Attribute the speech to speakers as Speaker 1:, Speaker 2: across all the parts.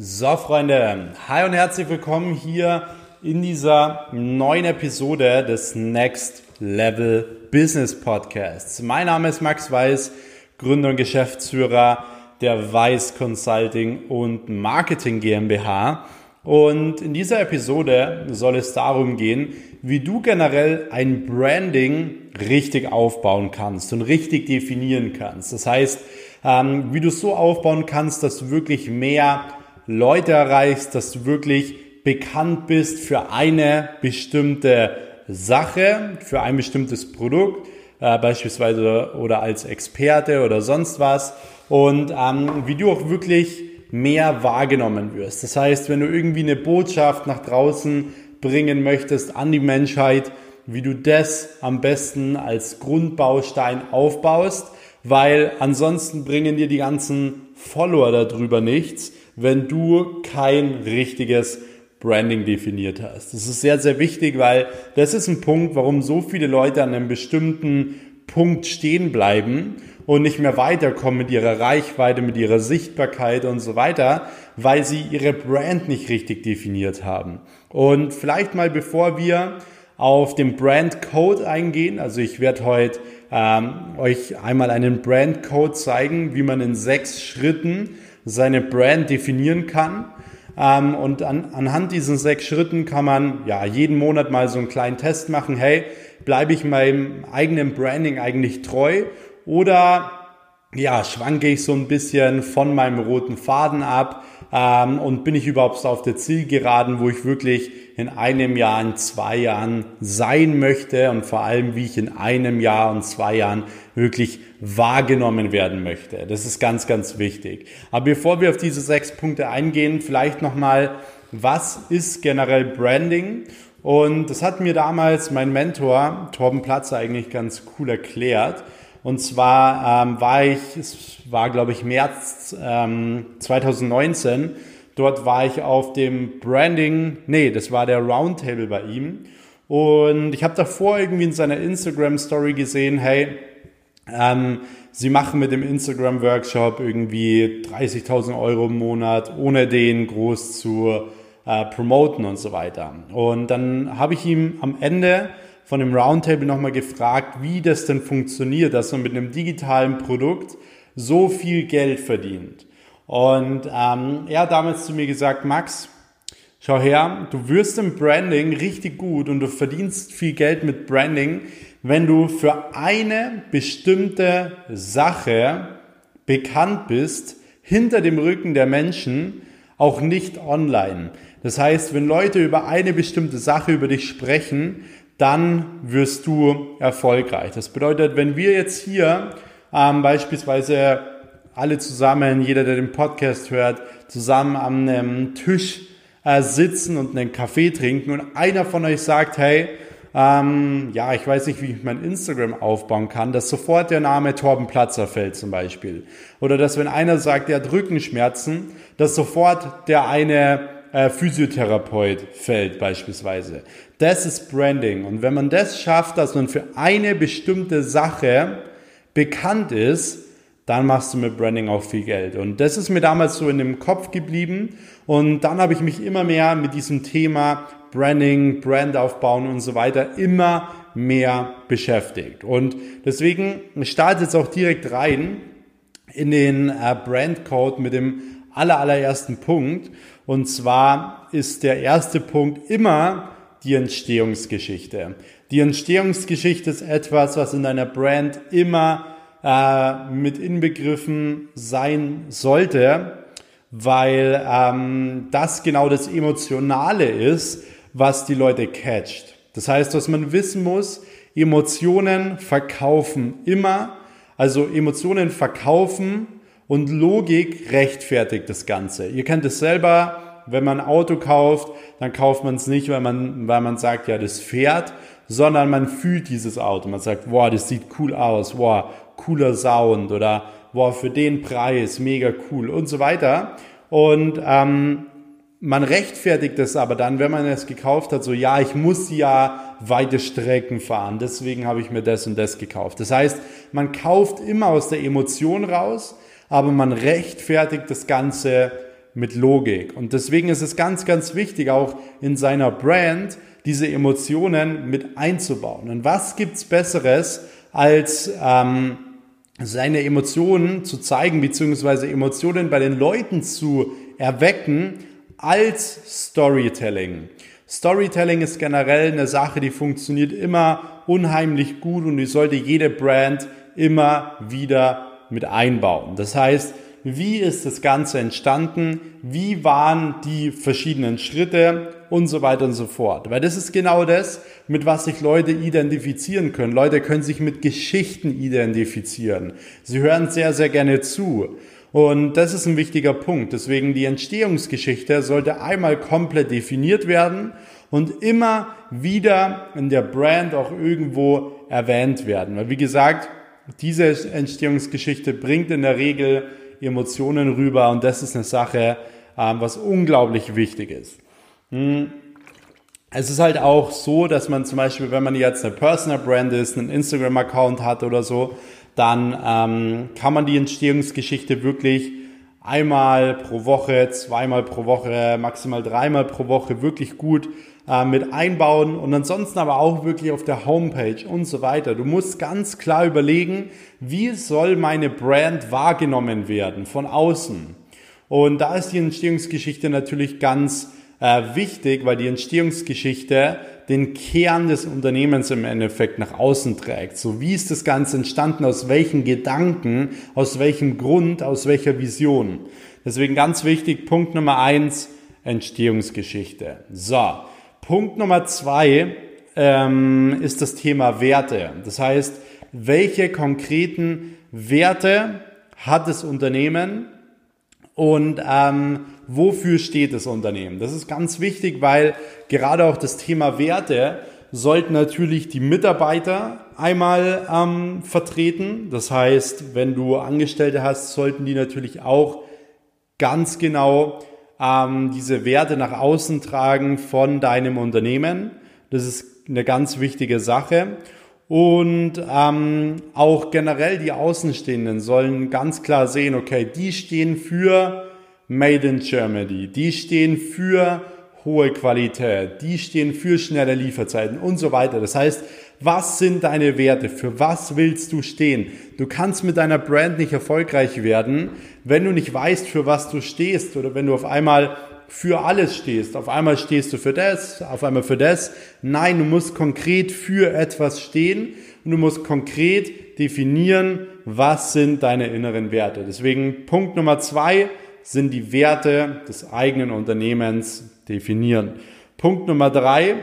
Speaker 1: So, Freunde, hi und herzlich willkommen hier in dieser neuen Episode des Next Level Business Podcasts. Mein Name ist Max Weiß, Gründer und Geschäftsführer der Weiß Consulting und Marketing GmbH. Und in dieser Episode soll es darum gehen, wie du generell ein Branding richtig aufbauen kannst und richtig definieren kannst. Das heißt, ähm, wie du es so aufbauen kannst, dass du wirklich mehr Leute erreichst, dass du wirklich bekannt bist für eine bestimmte Sache, für ein bestimmtes Produkt, äh, beispielsweise oder als Experte oder sonst was und ähm, wie du auch wirklich mehr wahrgenommen wirst. Das heißt, wenn du irgendwie eine Botschaft nach draußen bringen möchtest an die Menschheit, wie du das am besten als Grundbaustein aufbaust, weil ansonsten bringen dir die ganzen Follower darüber nichts, wenn du kein richtiges Branding definiert hast. Das ist sehr, sehr wichtig, weil das ist ein Punkt, warum so viele Leute an einem bestimmten Punkt stehen bleiben und nicht mehr weiterkommen mit ihrer Reichweite, mit ihrer Sichtbarkeit und so weiter, weil sie ihre Brand nicht richtig definiert haben. Und vielleicht mal bevor wir auf den Brand Code eingehen, also ich werde heute ähm, euch einmal einen Brand Code zeigen, wie man in sechs Schritten seine Brand definieren kann. Ähm, und an, anhand diesen sechs Schritten kann man ja jeden Monat mal so einen kleinen Test machen. Hey, bleibe ich meinem eigenen Branding eigentlich treu oder ja, schwanke ich so ein bisschen von meinem roten Faden ab ähm, und bin ich überhaupt auf der Zielgeraden, wo ich wirklich in einem Jahr, in zwei Jahren sein möchte und vor allem, wie ich in einem Jahr und zwei Jahren wirklich wahrgenommen werden möchte. Das ist ganz, ganz wichtig. Aber bevor wir auf diese sechs Punkte eingehen, vielleicht nochmal, was ist generell Branding? Und das hat mir damals mein Mentor Torben Platzer eigentlich ganz cool erklärt. Und zwar ähm, war ich, es war glaube ich März ähm, 2019, dort war ich auf dem Branding, nee, das war der Roundtable bei ihm. Und ich habe davor irgendwie in seiner Instagram-Story gesehen, hey, ähm, sie machen mit dem Instagram-Workshop irgendwie 30.000 Euro im Monat, ohne den groß zu äh, promoten und so weiter. Und dann habe ich ihm am Ende von dem Roundtable nochmal gefragt, wie das denn funktioniert, dass man mit einem digitalen Produkt so viel Geld verdient. Und ähm, er hat damals zu mir gesagt, Max, schau her, du wirst im Branding richtig gut und du verdienst viel Geld mit Branding, wenn du für eine bestimmte Sache bekannt bist, hinter dem Rücken der Menschen, auch nicht online. Das heißt, wenn Leute über eine bestimmte Sache über dich sprechen, dann wirst du erfolgreich. Das bedeutet, wenn wir jetzt hier ähm, beispielsweise alle zusammen, jeder, der den Podcast hört, zusammen am einem Tisch äh, sitzen und einen Kaffee trinken und einer von euch sagt, hey, ähm, ja, ich weiß nicht, wie ich mein Instagram aufbauen kann, dass sofort der Name Torben Platzer fällt zum Beispiel. Oder dass wenn einer sagt, der hat Rückenschmerzen, dass sofort der eine äh, Physiotherapeut fällt beispielsweise. Das ist Branding. Und wenn man das schafft, dass man für eine bestimmte Sache bekannt ist, dann machst du mit Branding auch viel Geld. Und das ist mir damals so in dem Kopf geblieben. Und dann habe ich mich immer mehr mit diesem Thema Branding, Brand aufbauen und so weiter immer mehr beschäftigt. Und deswegen startet jetzt auch direkt rein in den äh, Brand Code mit dem aller, allerersten Punkt. Und zwar ist der erste Punkt immer die Entstehungsgeschichte. Die Entstehungsgeschichte ist etwas, was in deiner Brand immer äh, mit inbegriffen sein sollte, weil ähm, das genau das Emotionale ist, was die Leute catcht. Das heißt, was man wissen muss, Emotionen verkaufen immer, also Emotionen verkaufen und Logik rechtfertigt das Ganze. Ihr kennt es selber, wenn man ein Auto kauft, dann kauft man es nicht, weil man, weil man sagt, ja, das fährt, sondern man fühlt dieses Auto. Man sagt, wow, das sieht cool aus, wow, cooler Sound oder wow, für den Preis, mega cool und so weiter. Und ähm, man rechtfertigt es aber dann, wenn man es gekauft hat, so ja, ich muss ja weite Strecken fahren, deswegen habe ich mir das und das gekauft. Das heißt, man kauft immer aus der Emotion raus, aber man rechtfertigt das Ganze mit Logik. Und deswegen ist es ganz, ganz wichtig, auch in seiner Brand diese Emotionen mit einzubauen. Und was gibt's Besseres, als ähm, seine Emotionen zu zeigen, beziehungsweise Emotionen bei den Leuten zu erwecken, als Storytelling. Storytelling ist generell eine Sache, die funktioniert immer unheimlich gut und die sollte jede Brand immer wieder mit einbauen. Das heißt, wie ist das Ganze entstanden? Wie waren die verschiedenen Schritte? Und so weiter und so fort. Weil das ist genau das, mit was sich Leute identifizieren können. Leute können sich mit Geschichten identifizieren. Sie hören sehr, sehr gerne zu. Und das ist ein wichtiger Punkt. Deswegen die Entstehungsgeschichte sollte einmal komplett definiert werden und immer wieder in der Brand auch irgendwo erwähnt werden. Weil wie gesagt, diese Entstehungsgeschichte bringt in der Regel Emotionen rüber und das ist eine Sache, ähm, was unglaublich wichtig ist. Hm. Es ist halt auch so, dass man zum Beispiel, wenn man jetzt eine Personal Brand ist, einen Instagram-Account hat oder so, dann ähm, kann man die Entstehungsgeschichte wirklich einmal pro Woche, zweimal pro Woche, maximal dreimal pro Woche wirklich gut äh, mit einbauen und ansonsten aber auch wirklich auf der Homepage und so weiter. Du musst ganz klar überlegen, wie soll meine Brand wahrgenommen werden von außen. Und da ist die Entstehungsgeschichte natürlich ganz äh, wichtig, weil die Entstehungsgeschichte den Kern des Unternehmens im Endeffekt nach außen trägt. So wie ist das Ganze entstanden, aus welchen Gedanken, aus welchem Grund, aus welcher Vision. Deswegen ganz wichtig, Punkt Nummer eins, Entstehungsgeschichte. So, Punkt Nummer zwei ähm, ist das Thema Werte. Das heißt, welche konkreten Werte hat das Unternehmen und ähm, wofür steht das Unternehmen. Das ist ganz wichtig, weil gerade auch das Thema Werte sollten natürlich die Mitarbeiter einmal ähm, vertreten. Das heißt, wenn du Angestellte hast, sollten die natürlich auch ganz genau ähm, diese Werte nach außen tragen von deinem Unternehmen. Das ist eine ganz wichtige Sache. Und ähm, auch generell die Außenstehenden sollen ganz klar sehen, okay, die stehen für Made in Germany. Die stehen für hohe Qualität. Die stehen für schnelle Lieferzeiten und so weiter. Das heißt, was sind deine Werte? Für was willst du stehen? Du kannst mit deiner Brand nicht erfolgreich werden, wenn du nicht weißt, für was du stehst oder wenn du auf einmal für alles stehst. Auf einmal stehst du für das, auf einmal für das. Nein, du musst konkret für etwas stehen und du musst konkret definieren, was sind deine inneren Werte. Deswegen Punkt Nummer zwei, sind die Werte des eigenen Unternehmens definieren. Punkt Nummer drei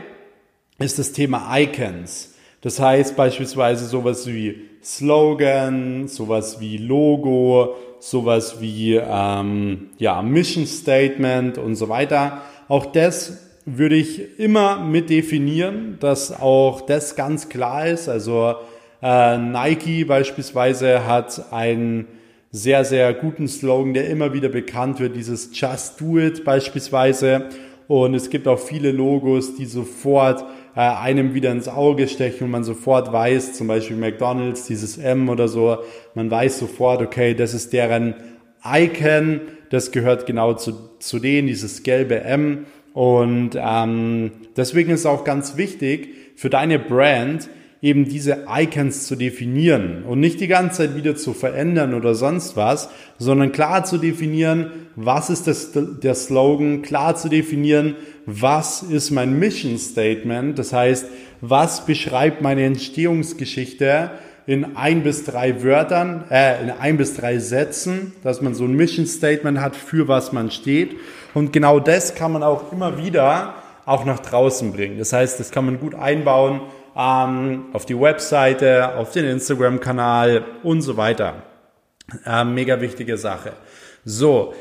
Speaker 1: ist das Thema Icons. Das heißt beispielsweise sowas wie Slogan, sowas wie Logo, sowas wie ähm, ja, Mission Statement und so weiter. Auch das würde ich immer mit definieren, dass auch das ganz klar ist. Also äh, Nike beispielsweise hat ein sehr, sehr guten Slogan, der immer wieder bekannt wird, dieses Just Do It beispielsweise. Und es gibt auch viele Logos, die sofort äh, einem wieder ins Auge stechen und man sofort weiß, zum Beispiel McDonald's, dieses M oder so, man weiß sofort, okay, das ist deren Icon, das gehört genau zu, zu denen, dieses gelbe M. Und ähm, deswegen ist auch ganz wichtig für deine Brand, eben diese Icons zu definieren und nicht die ganze Zeit wieder zu verändern oder sonst was, sondern klar zu definieren, was ist das, der Slogan, klar zu definieren, was ist mein Mission Statement, das heißt, was beschreibt meine Entstehungsgeschichte in ein bis drei Wörtern, äh, in ein bis drei Sätzen, dass man so ein Mission Statement hat, für was man steht. Und genau das kann man auch immer wieder auch nach draußen bringen. Das heißt, das kann man gut einbauen ähm, auf die Webseite, auf den Instagram-Kanal und so weiter. Ähm, mega wichtige Sache. So,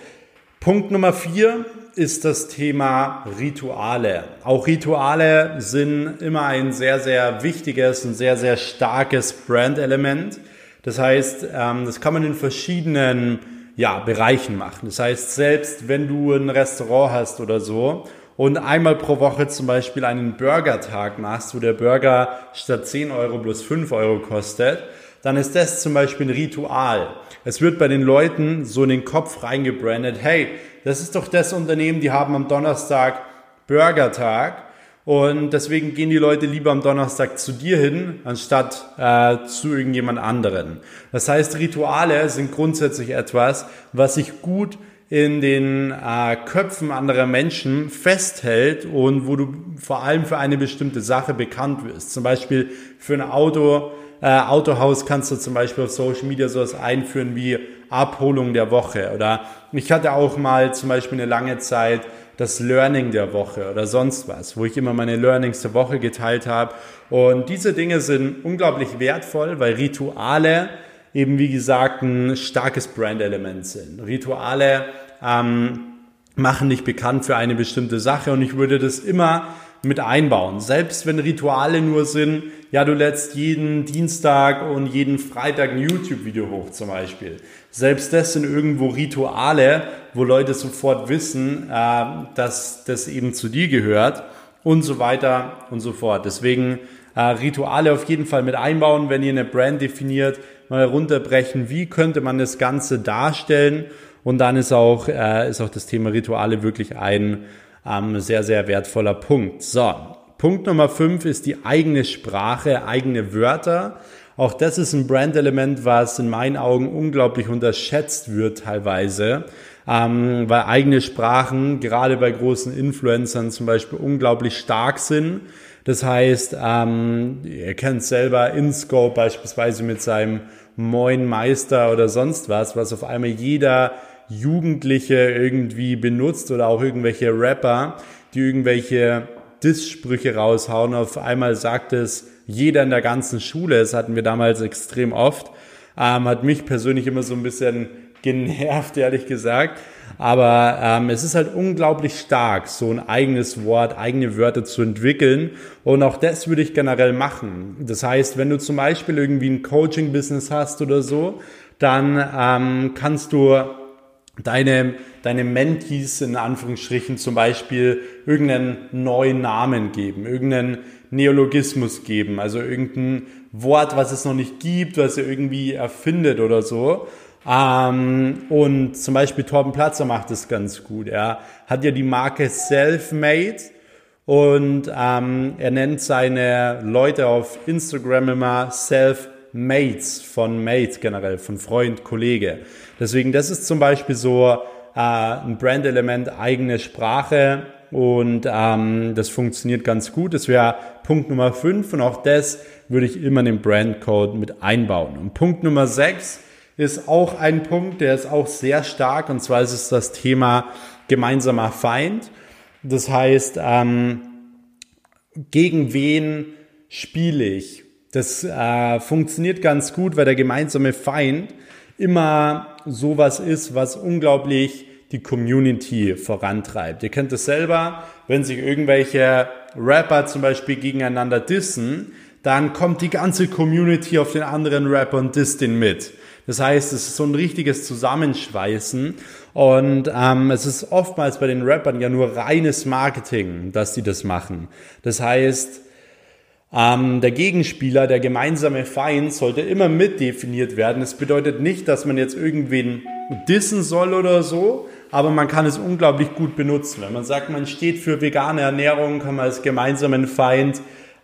Speaker 1: Punkt Nummer vier ist das Thema Rituale. Auch Rituale sind immer ein sehr, sehr wichtiges und sehr, sehr starkes Brand-Element. Das heißt, ähm, das kann man in verschiedenen ja, Bereichen machen. Das heißt, selbst wenn du ein Restaurant hast oder so und einmal pro Woche zum Beispiel einen Burger-Tag machst, wo der Burger statt 10 Euro plus 5 Euro kostet, dann ist das zum Beispiel ein Ritual. Es wird bei den Leuten so in den Kopf reingebrandet, hey, das ist doch das Unternehmen, die haben am Donnerstag Burgertag und deswegen gehen die Leute lieber am Donnerstag zu dir hin, anstatt äh, zu irgendjemand anderen. Das heißt, Rituale sind grundsätzlich etwas, was sich gut in den äh, Köpfen anderer Menschen festhält und wo du vor allem für eine bestimmte Sache bekannt wirst. Zum Beispiel für ein Auto, äh, Autohaus kannst du zum Beispiel auf Social Media sowas einführen wie Abholung der Woche. Oder ich hatte auch mal zum Beispiel eine lange Zeit das Learning der Woche oder sonst was, wo ich immer meine Learnings der Woche geteilt habe. Und diese Dinge sind unglaublich wertvoll, weil Rituale eben wie gesagt ein starkes Brand-Element sind. Rituale ähm, machen dich bekannt für eine bestimmte Sache und ich würde das immer mit einbauen. Selbst wenn Rituale nur sind, ja, du lädst jeden Dienstag und jeden Freitag ein YouTube-Video hoch zum Beispiel. Selbst das sind irgendwo Rituale, wo Leute sofort wissen, äh, dass das eben zu dir gehört und so weiter und so fort. Deswegen äh, Rituale auf jeden Fall mit einbauen, wenn ihr eine Brand definiert, mal runterbrechen, wie könnte man das Ganze darstellen und dann ist auch, äh, ist auch das Thema Rituale wirklich ein ähm, sehr, sehr wertvoller Punkt. So, Punkt Nummer fünf ist die eigene Sprache, eigene Wörter. Auch das ist ein Brandelement, was in meinen Augen unglaublich unterschätzt wird teilweise, ähm, weil eigene Sprachen gerade bei großen Influencern zum Beispiel unglaublich stark sind. Das heißt, ähm, ihr kennt selber InScope beispielsweise mit seinem Moin Meister oder sonst was, was auf einmal jeder Jugendliche irgendwie benutzt oder auch irgendwelche Rapper, die irgendwelche Diss-Sprüche raushauen. Auf einmal sagt es jeder in der ganzen Schule. Das hatten wir damals extrem oft. Ähm, hat mich persönlich immer so ein bisschen genervt, ehrlich gesagt. Aber ähm, es ist halt unglaublich stark, so ein eigenes Wort, eigene Wörter zu entwickeln. Und auch das würde ich generell machen. Das heißt, wenn du zum Beispiel irgendwie ein Coaching-Business hast oder so, dann ähm, kannst du deine, deine Mentees in Anführungsstrichen zum Beispiel irgendeinen neuen Namen geben, irgendeinen Neologismus geben, also irgendein Wort, was es noch nicht gibt, was er irgendwie erfindet oder so. Ähm, und zum Beispiel Torben Platzer macht das ganz gut. Er hat ja die Marke Selfmade und ähm, er nennt seine Leute auf Instagram immer Self Mates von Mate generell, von Freund, Kollege. Deswegen, das ist zum Beispiel so äh, ein Brand-Element, eigene Sprache und ähm, das funktioniert ganz gut. Das wäre Punkt Nummer 5 und auch das würde ich immer in den Brandcode mit einbauen. Und Punkt Nummer 6 ist auch ein Punkt, der ist auch sehr stark und zwar ist es das Thema gemeinsamer Feind. Das heißt, ähm, gegen wen spiele ich? Das äh, funktioniert ganz gut, weil der gemeinsame Feind immer sowas ist, was unglaublich die Community vorantreibt. Ihr kennt es selber, wenn sich irgendwelche Rapper zum Beispiel gegeneinander dissen, dann kommt die ganze Community auf den anderen Rapper und disst den mit. Das heißt, es ist so ein richtiges Zusammenschweißen und ähm, es ist oftmals bei den Rappern ja nur reines Marketing, dass die das machen. Das heißt, ähm, der Gegenspieler, der gemeinsame Feind, sollte immer mitdefiniert werden. Das bedeutet nicht, dass man jetzt irgendwen dissen soll oder so, aber man kann es unglaublich gut benutzen. Wenn man sagt, man steht für vegane Ernährung, kann man als gemeinsamen Feind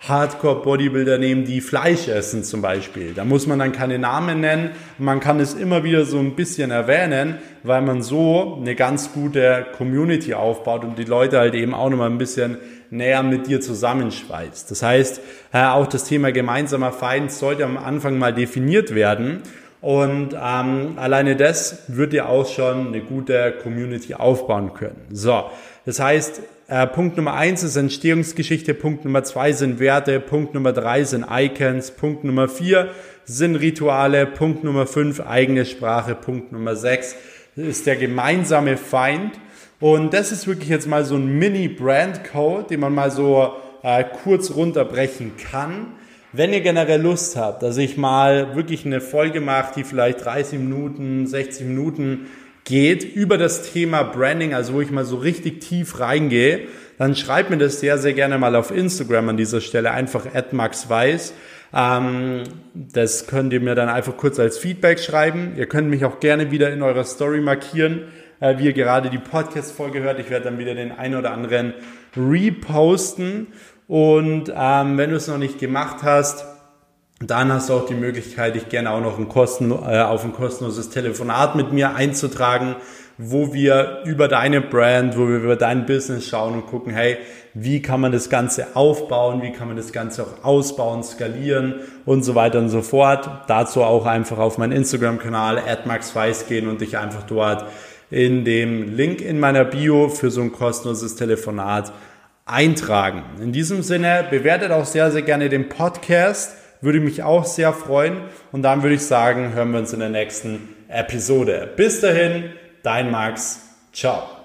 Speaker 1: Hardcore-Bodybuilder nehmen, die Fleisch essen zum Beispiel. Da muss man dann keine Namen nennen. Man kann es immer wieder so ein bisschen erwähnen, weil man so eine ganz gute Community aufbaut und die Leute halt eben auch nochmal ein bisschen näher mit dir zusammenschweißt. Das heißt, äh, auch das Thema gemeinsamer Feind sollte am Anfang mal definiert werden. Und ähm, alleine das wird dir auch schon eine gute Community aufbauen können. So, das heißt, äh, Punkt Nummer eins ist Entstehungsgeschichte, Punkt Nummer zwei sind Werte, Punkt Nummer drei sind Icons, Punkt Nummer vier sind Rituale, Punkt Nummer fünf eigene Sprache, Punkt Nummer sechs ist der gemeinsame Feind. Und das ist wirklich jetzt mal so ein Mini-Brand-Code, den man mal so äh, kurz runterbrechen kann. Wenn ihr generell Lust habt, dass ich mal wirklich eine Folge mache, die vielleicht 30 Minuten, 60 Minuten geht über das Thema Branding, also wo ich mal so richtig tief reingehe, dann schreibt mir das sehr, sehr gerne mal auf Instagram an dieser Stelle, einfach @maxweiss. Ähm, das könnt ihr mir dann einfach kurz als Feedback schreiben. Ihr könnt mich auch gerne wieder in eurer Story markieren äh, wie ihr gerade die Podcast-Folge hört. Ich werde dann wieder den einen oder anderen reposten. Und ähm, wenn du es noch nicht gemacht hast, dann hast du auch die Möglichkeit, dich gerne auch noch ein Kosten, äh, auf ein kostenloses Telefonat mit mir einzutragen, wo wir über deine Brand, wo wir über dein Business schauen und gucken, hey, wie kann man das Ganze aufbauen, wie kann man das Ganze auch ausbauen, skalieren und so weiter und so fort. Dazu auch einfach auf meinen Instagram-Kanal @maxweiss gehen und dich einfach dort in dem Link in meiner Bio für so ein kostenloses Telefonat eintragen. In diesem Sinne bewertet auch sehr, sehr gerne den Podcast würde mich auch sehr freuen. Und dann würde ich sagen, hören wir uns in der nächsten Episode. Bis dahin, dein Max. Ciao.